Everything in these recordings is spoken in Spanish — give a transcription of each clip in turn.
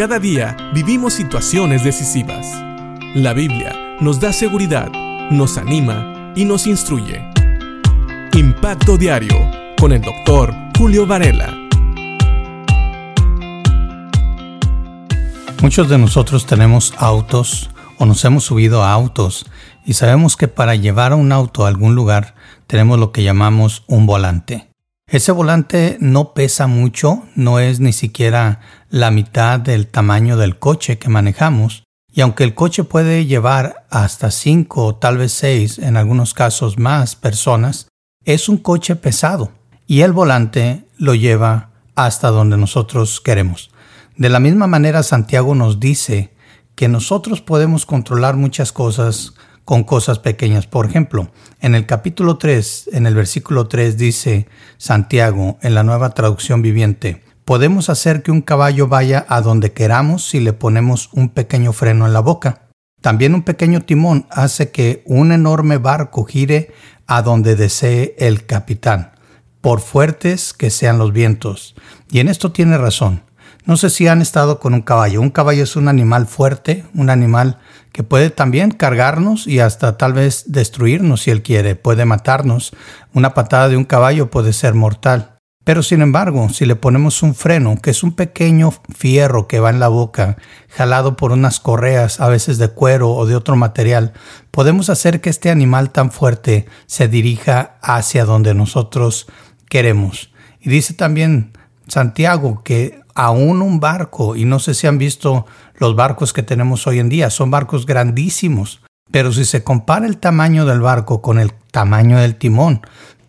Cada día vivimos situaciones decisivas. La Biblia nos da seguridad, nos anima y nos instruye. Impacto Diario con el doctor Julio Varela. Muchos de nosotros tenemos autos o nos hemos subido a autos y sabemos que para llevar un auto a algún lugar tenemos lo que llamamos un volante. Ese volante no pesa mucho, no es ni siquiera la mitad del tamaño del coche que manejamos, y aunque el coche puede llevar hasta 5 o tal vez 6, en algunos casos más personas, es un coche pesado y el volante lo lleva hasta donde nosotros queremos. De la misma manera Santiago nos dice que nosotros podemos controlar muchas cosas con cosas pequeñas. Por ejemplo, en el capítulo 3, en el versículo 3 dice Santiago, en la nueva traducción viviente, podemos hacer que un caballo vaya a donde queramos si le ponemos un pequeño freno en la boca. También un pequeño timón hace que un enorme barco gire a donde desee el capitán, por fuertes que sean los vientos. Y en esto tiene razón. No sé si han estado con un caballo. Un caballo es un animal fuerte, un animal que puede también cargarnos y hasta tal vez destruirnos si él quiere, puede matarnos. Una patada de un caballo puede ser mortal. Pero sin embargo, si le ponemos un freno, que es un pequeño fierro que va en la boca, jalado por unas correas, a veces de cuero o de otro material, podemos hacer que este animal tan fuerte se dirija hacia donde nosotros queremos. Y dice también Santiago que aún un barco, y no sé si han visto los barcos que tenemos hoy en día, son barcos grandísimos, pero si se compara el tamaño del barco con el tamaño del timón,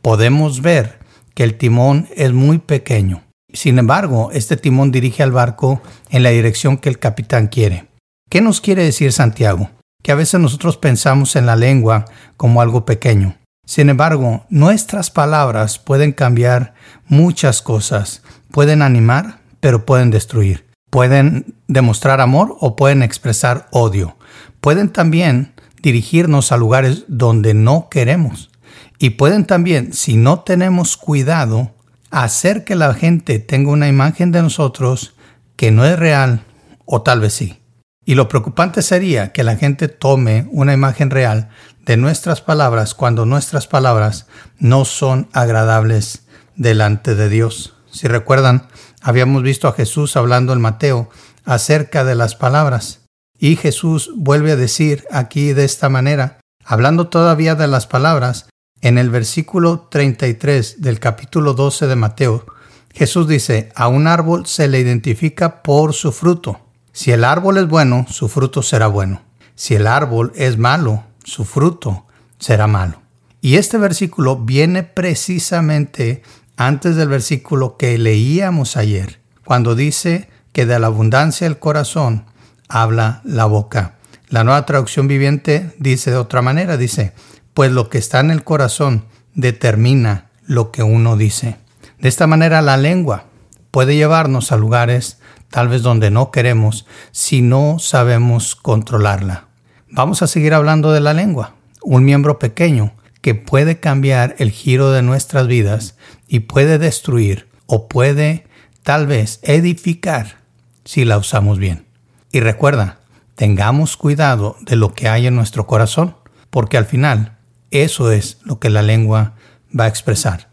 podemos ver que el timón es muy pequeño. Sin embargo, este timón dirige al barco en la dirección que el capitán quiere. ¿Qué nos quiere decir Santiago? Que a veces nosotros pensamos en la lengua como algo pequeño. Sin embargo, nuestras palabras pueden cambiar muchas cosas, pueden animar pero pueden destruir. Pueden demostrar amor o pueden expresar odio. Pueden también dirigirnos a lugares donde no queremos. Y pueden también, si no tenemos cuidado, hacer que la gente tenga una imagen de nosotros que no es real o tal vez sí. Y lo preocupante sería que la gente tome una imagen real de nuestras palabras cuando nuestras palabras no son agradables delante de Dios. Si recuerdan, habíamos visto a Jesús hablando en Mateo acerca de las palabras. Y Jesús vuelve a decir aquí de esta manera, hablando todavía de las palabras, en el versículo 33 del capítulo 12 de Mateo, Jesús dice, a un árbol se le identifica por su fruto. Si el árbol es bueno, su fruto será bueno. Si el árbol es malo, su fruto será malo. Y este versículo viene precisamente antes del versículo que leíamos ayer, cuando dice que de la abundancia del corazón habla la boca. La nueva traducción viviente dice de otra manera, dice, pues lo que está en el corazón determina lo que uno dice. De esta manera la lengua puede llevarnos a lugares tal vez donde no queremos si no sabemos controlarla. Vamos a seguir hablando de la lengua, un miembro pequeño que puede cambiar el giro de nuestras vidas y puede destruir o puede tal vez edificar si la usamos bien. Y recuerda, tengamos cuidado de lo que hay en nuestro corazón, porque al final eso es lo que la lengua va a expresar.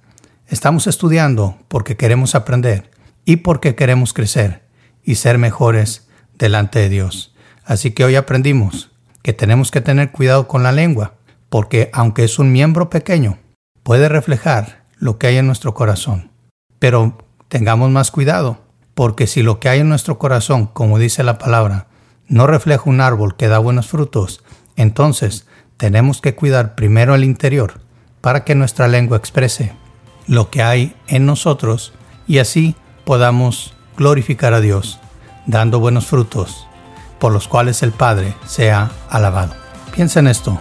Estamos estudiando porque queremos aprender y porque queremos crecer y ser mejores delante de Dios. Así que hoy aprendimos que tenemos que tener cuidado con la lengua, porque aunque es un miembro pequeño, puede reflejar lo que hay en nuestro corazón. Pero tengamos más cuidado, porque si lo que hay en nuestro corazón, como dice la palabra, no refleja un árbol que da buenos frutos, entonces tenemos que cuidar primero el interior para que nuestra lengua exprese lo que hay en nosotros y así podamos glorificar a Dios, dando buenos frutos, por los cuales el Padre sea alabado. Piensa en esto